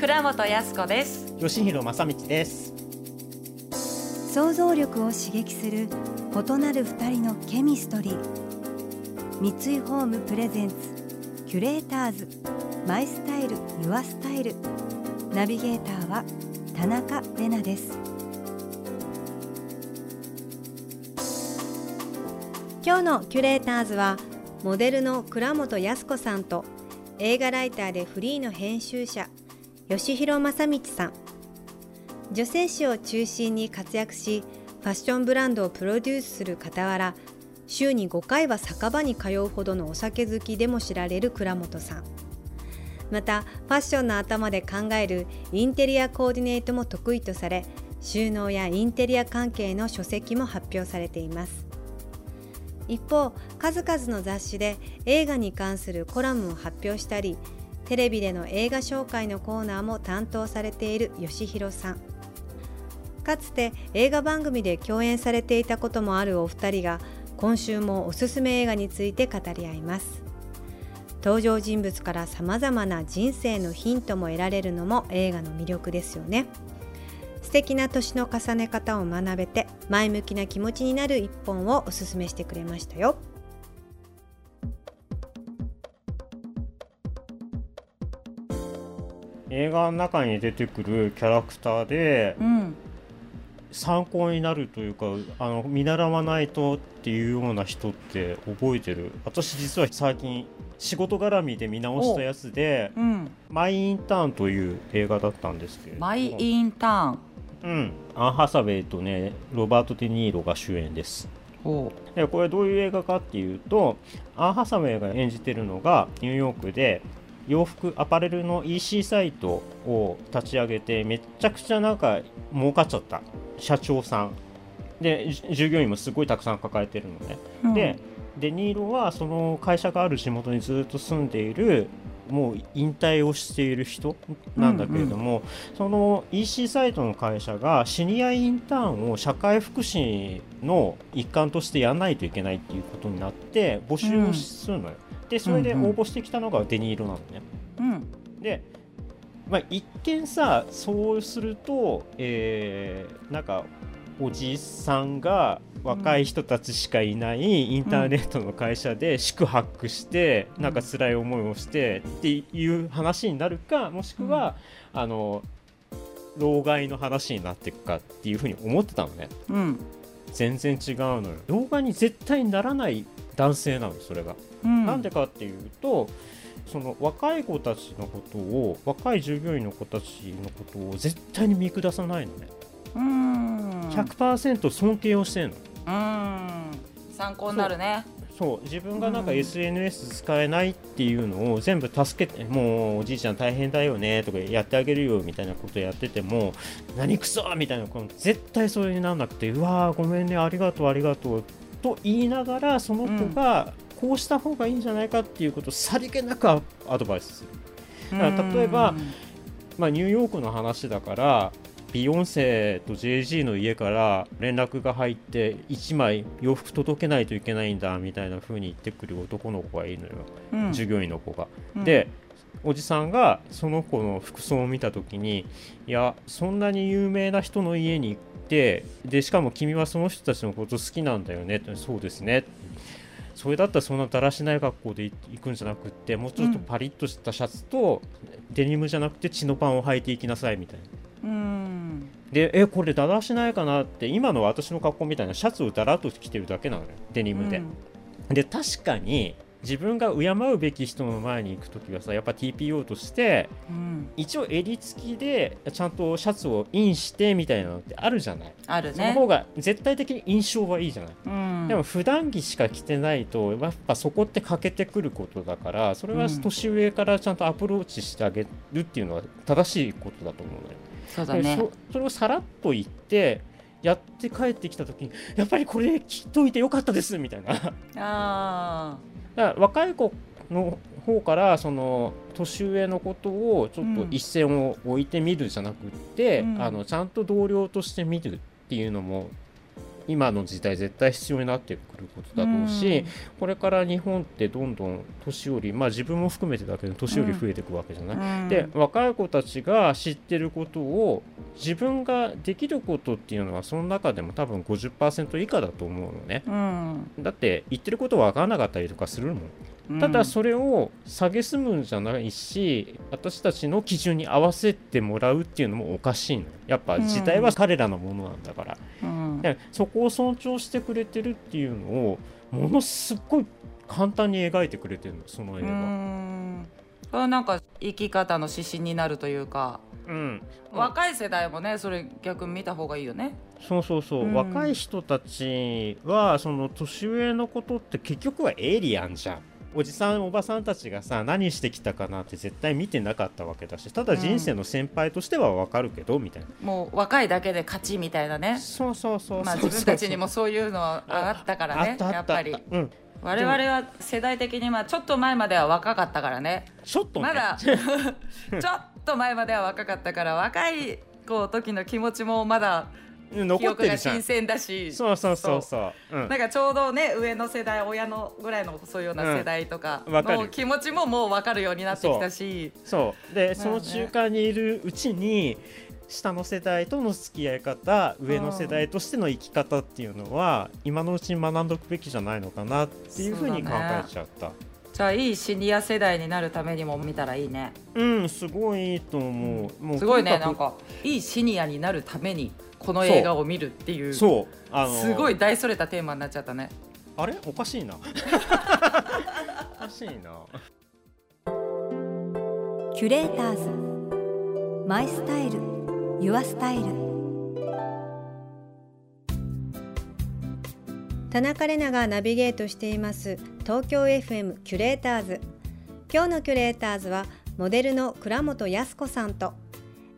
倉本康子です。吉弘正道です。想像力を刺激する異なる二人のケミストリー。三井ホームプレゼンツキュレーターズ。マイスタイルユアスタイル。ナビゲーターは田中れなです。今日のキュレーターズはモデルの倉本康子さんと映画ライターでフリーの編集者吉弘正道さん。女性誌を中心に活躍しファッションブランドをプロデュースする傍ら週に5回は酒場に通うほどのお酒好きでも知られる倉本さん。またファッションの頭で考えるインテリアコーディネートも得意とされ収納やインテリア関係の書籍も発表されています。一方数々の雑誌で映画に関するコラムを発表したりテレビでの映画紹介のコーナーも担当されている吉弘さん。かつて映画番組で共演されていたこともあるお二人が今週もおすすめ映画について語り合います。登場人物から様々な人生のヒントも得られるのも映画の魅力ですよね。素敵な年の重ね方を学べて前向きな気持ちになる一本をおすすめしてくれましたよ。映画の中に出てくるキャラクターで、うん参考になるというかあの見習わないとっていうような人って覚えてる。私実は最近仕事絡みで見直したやつでうん「マイ・インターン」という映画だったんですけれども。マイ・インターン。うん、アン・ハサウェイとねロバート・デ・ニーロが主演です。おでこれどういう映画かっていうとアン・ハサウェイが演じてるのがニューヨークで洋服アパレルの EC サイトを立ち上げてめっちゃくちゃなんか儲かっちゃった。社長さん。でじ従業員もすごいたくさん抱えてるのね、うん。でデニーロはその会社がある地元にずっと住んでいるもう引退をしている人なんだけれども、その EC サイトの会社がシニアインターンを社会福祉の一環としてやらないといけないっていうことになって募集をするのよ、でそれで応募してきたのがデニーロなのね、うん。で、まあ、一見さそうすると、えーなんかおじさんが若い人たちしかいないインターネットの会社で宿泊して、うん。なんか辛い思いをしてっていう話になるかもしくは、あの老害の話になっていくかっていうふうに思ってたのね。うん。全然違うのよ。老害に絶対にならない男性なのそれが。うん。なんでかっていうとその若い子たちのことを若い従業員の子たちのことを絶対に見下さないのね。うん。100%尊敬をしてんの。うん。参考になるね。そう。自分がなんかうん。SNS 使えないっていうのを全部助けてもうおじいちゃん大変だよねとかやってあげるよみたいなことやってても何くそみたいなこの絶対それにならなくてうわーごめんねありがとうありがとうと言いながらその子がこうした方がいいんじゃないかっていうことをさりげなくアアドバイスする。だから例えばまあ、ニューヨークの話だからビヨンセと JG の家から連絡が入って1枚洋服届けないといけないんだみたいな風に言ってくる男の子がいるのよ、うん。従業員の子が。うん。でおじさんがその子の服装を見た時にいやそんなに有名な人の家にてでしかも君はその人たちのこと好きなんだよね。ってそうですね。それだったらそんなだらしない格好で行くんじゃなくってもうちょっとパリッとしたシャツと、デニムじゃなくて血のパンを履いていきなさいみたいな。うん。でえこれだらしないかなって今の私の格好みたいなシャツをだらっと着てるだけなのよデニムで、で確かに自分が敬うべき人の前に行く時はさやっぱ TPO としてうん。一応襟付きでちゃんとシャツをインしてみたいなのってあるじゃない、あるね。その方が絶対的に印象はいいじゃない、うん。でも普段着しか着てないとやっぱそこって欠けてくることだからそれは年上からちゃんとアプローチしてあげるっていうのは正しいことだと思うのよ、そうだね。でそそれをさらっと言ってやって帰ってきた時にやっぱりこれ着といてよかったですみたいなだかあら若い子の方からその年上のことをちょっと一線を置いてみるじゃなくって、うん。あのちゃんと同僚として見るっていうのも今の時代絶対必要になってくることあだろうし、これから日本ってどんどん年寄りまあ自分も含めてだけど年寄り増えていくわけじゃない、うん。で若い子たちが知ってることを自分ができることっていうのはその中でも多分50%以下だと思うのね。うん。だって言ってること分からなかったりとかするもん。ただそれを蔑むんじゃないし私たちの基準に合わせてもらうっていうのもおかしいのやっぱ時代は彼らのものなんだから、うんでそこを尊重してくれてるっていうのをものすっごい簡単に描いてくれてるのその映う画。ん。それはなんか生き方の指針になるというか、うん、若い世代もねそれ逆に見た方がいいよね。そうそうそう、うん。若い人たちはその年上のことって結局はエイリアンじゃんおじさんおばさんたちがさ何してきたかなって絶対見てなかったわけだしただ人生の先輩としてはわかるけど、みたいな。もう若いだけで勝ちみたいなね。そうそうそうまあ自分たちにもそういうのはあったからねやっぱり。うん。我々は世代的にまあちょっと前までは若かったからね。ちょっとね。まだ ちょっと前までは若かったから若い子時の気持ちもまだ記残ってるじゃん。新鮮だし。そうそうそうそう、うん。なんかちょうどね上の世代親のぐらいのそういうような世代とかの気持ちももう分かるようになってきたし。そう。で、ね。その中間にいるうちに下の世代との付き合い方上の世代としての生き方っていうのは今のうちに学んでおくべきじゃないのかなっていうふうに考えちゃった。じゃあいいシニア世代になるためにも見たらいいね。うんすごいいいと思う,、もうすごいねなんかいいシニアになるためにこの映画を見るっていうそう。あのすごい大それたテーマになっちゃったね。あれ？おかしいな。おかしいな。キュレーターズ。マイスタイル。ユアスタイル。田中れながナビゲートしています。東京 FM キュレーターズ。今日のキュレーターズはモデルの倉本康子さんと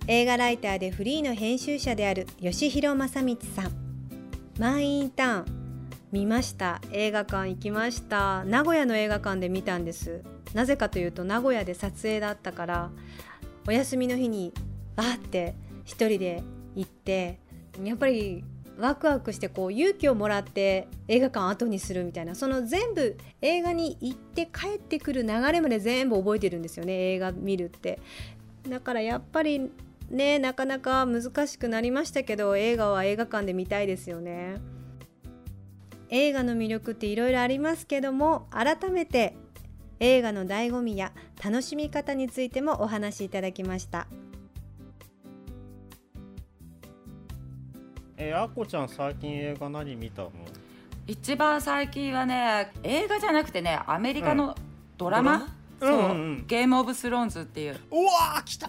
映画ライターでフリーの編集者である吉弘正道さん。マン・インターン。見ました。映画館行きました。名古屋の映画館で見たんです。なぜかというと名古屋で撮影だったからお休みの日にバーって一人で行ってやっぱりワクワクしてこう勇気をもらって映画館後にするみたいなその全部映画に行って帰ってくる流れまで全部覚えてるんですよね映画見るって。だからやっぱりねなかなか難しくなりましたけど映画は映画館で見たいですよね。映画の魅力っていろいろありますけども改めて映画の醍醐味や楽しみ方についてもお話しいただきました。えあこちゃん最近映画何見たの？一番最近はね映画じゃなくてねアメリカのドラマ、ドラマ？ゲームオブスローンズっていう。うわー来た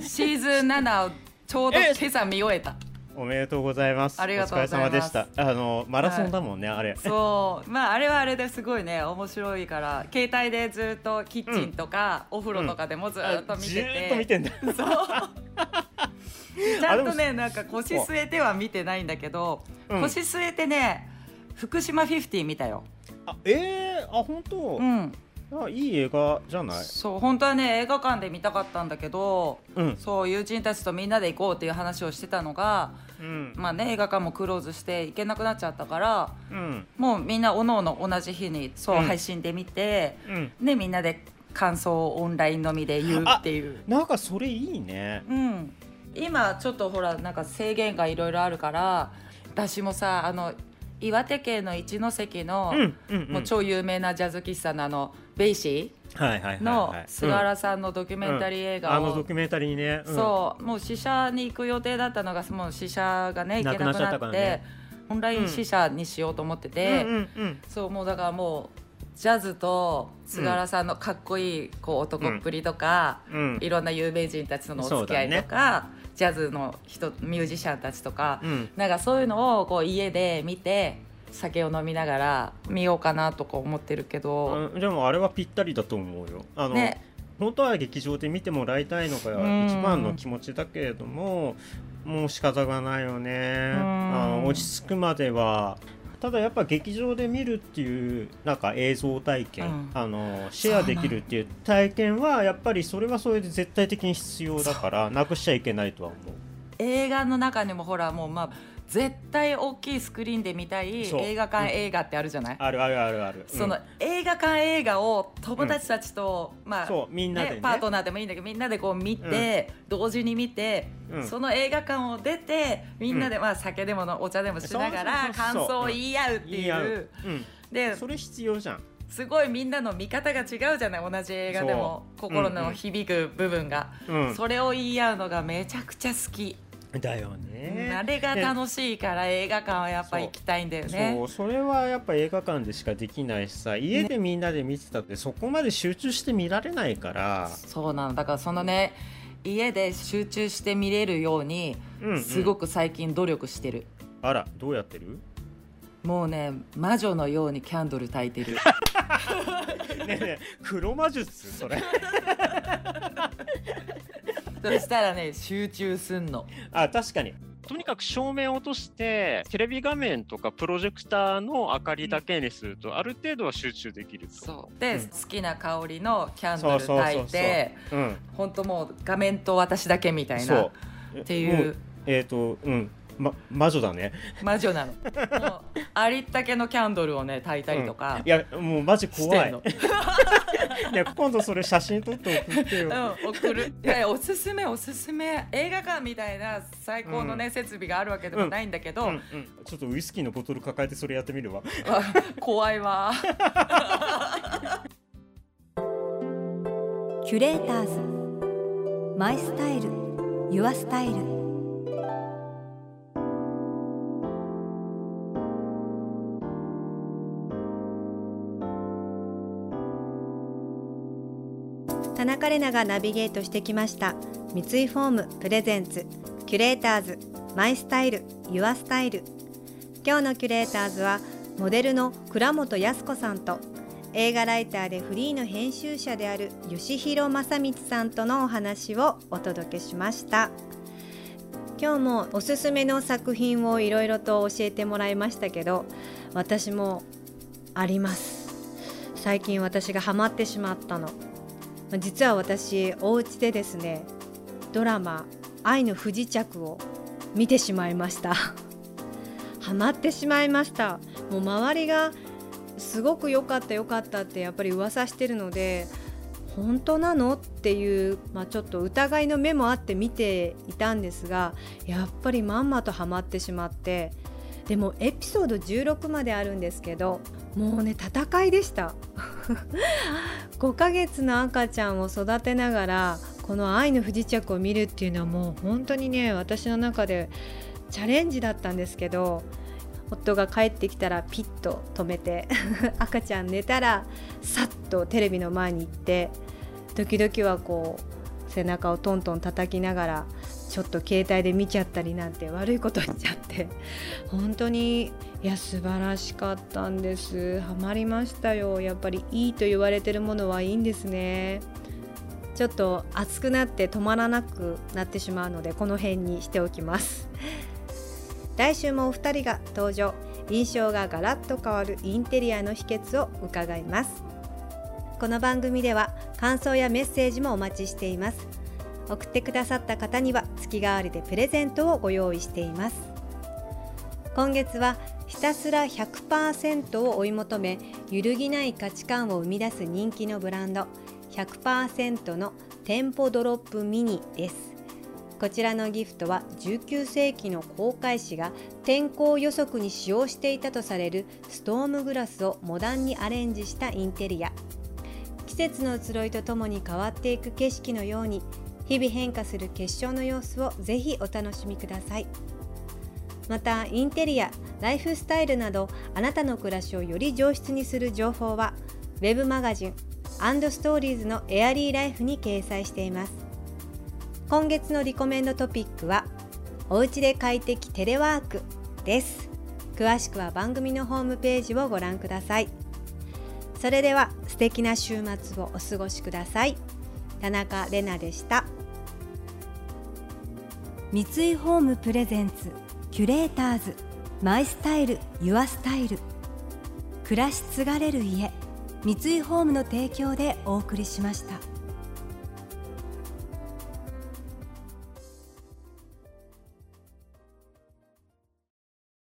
シーズン7をちょうどえ今朝見終えた。おめでとうございます。ありがとうございます。お疲れ様でした。あのマラソンだもんね、あれ。そう。まああれはあれですごいね面白いから。携帯でずっとキッチンとか、お風呂とかでもずっと見てずて、ーっと見てんだ。そう。ちゃんとねなんか腰据えては見てないんだけど、うん。腰据えてね福島50見たよ。あえー、あ本当、うんあいい映画じゃない？そう本当はね映画館で見たかったんだけどうん。そう友人たちとみんなで行こうっていう話をしてたのがうん。まあね映画館もクローズして行けなくなっちゃったからうん。もうみんなおのおの同じ日にそう、うん。配信で見てうん。でみんなで感想をオンラインのみで言うっていう。なんかそれいいね。うん、今ちょっとほらなんか制限がいろいろあるから私もさあの岩手県の一関の、もう超有名なジャズ喫茶のあのベイシーの菅原さんのドキュメンタリー映画を、あのドキュメンタリーね、うん、そう。もう試写に行く予定だったのがもう試写がね。行けなくなってねオンライン試写にしようと思ってて、うんうんうん。そうもうだからもうジャズと菅原さんのかっこいいこう男っぷりとか、うん。いろんな有名人たちとのお付き合いとか、ジャズの人ミュージシャンたちとか、うん。なんかそういうのをこう家で見て酒を飲みながら見ようかなとか思ってるけど、うんでもあれはぴったりだと思うよ。あの、ね。本当は劇場で見てもらいたいのがうん一番の気持ちだけれどももう仕方がないよね。うん。あの落ち着くまでは。ただやっぱ劇場で見るっていうなんか映像体験、うん。あのシェアできるっていう体験はやっぱりそれはそれで絶対的に必要だからなくしちゃいけないとは思う。映画の中にもほらもうまあ絶対大きいスクリーンで見たい映画館うん映画ってあるじゃない、あるあるあるある。そのうん映画館映画を友達たちと、まあそうみんなでね。パートナーでもいいんだけどみんなでこう見て、同時に見て、うん。その映画館を出てみんなで、まあ、酒でものお茶でもしながら感想を言い合うって言い合う。でそれ必要じゃん。すごいみんなの見方が違うじゃない？同じ映画でも心の響く部分が、うん。それを言い合うのがめちゃくちゃ好き、だよね。あれが楽しいから映画館はやっぱ行きたいんだよね。そうそれはやっぱ映画館でしかできないしさ家でみんなで見てたってそこまで集中して見られないから、そうなのだ。からそのね家で集中して見れるようにすごく最近努力してる、あらどうやってる？もうね魔女のようにキャンドル焚いてる。ねえねえ黒魔術？それ そしたらね集中すんの。あ確かに。とにかく照明を落としてテレビ画面とかプロジェクターの明かりだけにするとある程度は集中できると。そう。で、うん。好きな香りのキャンドル焚いてうん。本当もう画面と私だけみたいなっていう。えっ、とうん、ま、魔女だね。魔女なの。ありったけのキャンドルをね焚いたりとか。いやもうマジ怖い。いや今度それ写真撮って送ってよ、うん、送る。いやおすすめおすすめ。映画館みたいな最高のね、設備があるわけでもないんだけど、うんうん、ちょっとウイスキーのボトル抱えてそれやってみるわ。あ 怖いわ。キュレーターズ。マイスタイル。ユアスタイル田中麗奈がナビゲートしてきました。三井ホームプレゼンツキュレーターズマイスタイルユアスタイル。今日のキュレーターズはモデルの倉本康子さんと映画ライターでフリーの編集者である吉弘正光さんとのお話をお届けしました。今日もおすすめの作品をいろいろと教えてもらいましたけど私もあります。最近私がハマってしまったの。実は私お家でですねドラマ「愛の不時着」を見てしまいました。ハマってしまいました。もう周りがすごく良かった良かったってやっぱり噂してるので本当なのっていう、まあ、ちょっと疑いの目もあって見ていたんですがやっぱりまんまとハマってしまってでもエピソード16まであるんですけどもうね戦いでした。5ヶ月の赤ちゃんを育てながらこの「愛の不時着」を見るっていうのはもう本当にね私の中でチャレンジだったんですけど夫が帰ってきたらピッと止めて 赤ちゃん寝たらさっとテレビの前に行って時々はこう背中をトントン叩きながらちょっと携帯で見ちゃったりなんて悪いことしちゃって。本当にいや素晴らしかったんです。ハマりましたよ。やっぱりいいと言われてるものはいいんですね。ちょっと熱くなって止まらなくなってしまうのでこの辺にしておきます。来週もお二人が登場。印象がガラッと変わるインテリアの秘訣を伺います。この番組では感想やメッセージもお待ちしています。送ってくださった方には月替わりでプレゼントをご用意しています。今月はひたすら100%を追い求め揺るぎない価値観を生み出す人気のブランド100%の店舗ドロップミニです。こちらのギフトは19世紀の航海士が天候予測に使用していたとされるストームグラスをモダンにアレンジしたインテリア。季節の移ろいとともに変わっていく景色のように日々変化する結晶の様子をぜひお楽しみください。またインテリアライフスタイルなどあなたの暮らしをより上質にする情報はウェブマガジンストーリーズのエアリーライフに掲載しています。今月のリコメンドトピックはおうちで快適テレワークです。詳しくは番組のホームページをご覧ください。それでは素敵な週末をお過ごしください。田中れなでした。三井ホームプレゼンツキュレーターズマイスタイルユアスタイル暮らし継がれる家三井ホームの提供でお送りしました。